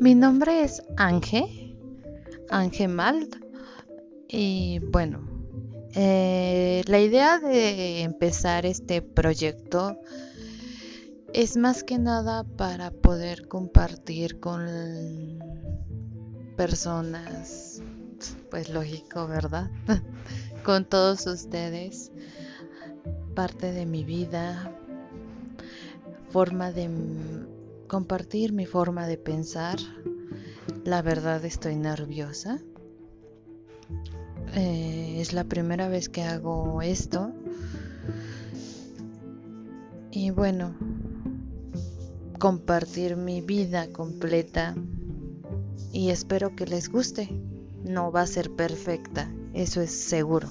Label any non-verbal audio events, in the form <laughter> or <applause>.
Mi nombre es Ángel, Ángel Malt. Y bueno, eh, la idea de empezar este proyecto es más que nada para poder compartir con personas, pues lógico, ¿verdad? <laughs> con todos ustedes, parte de mi vida, forma de compartir mi forma de pensar. La verdad estoy nerviosa. Eh, es la primera vez que hago esto. Y bueno, compartir mi vida completa. Y espero que les guste. No va a ser perfecta, eso es seguro.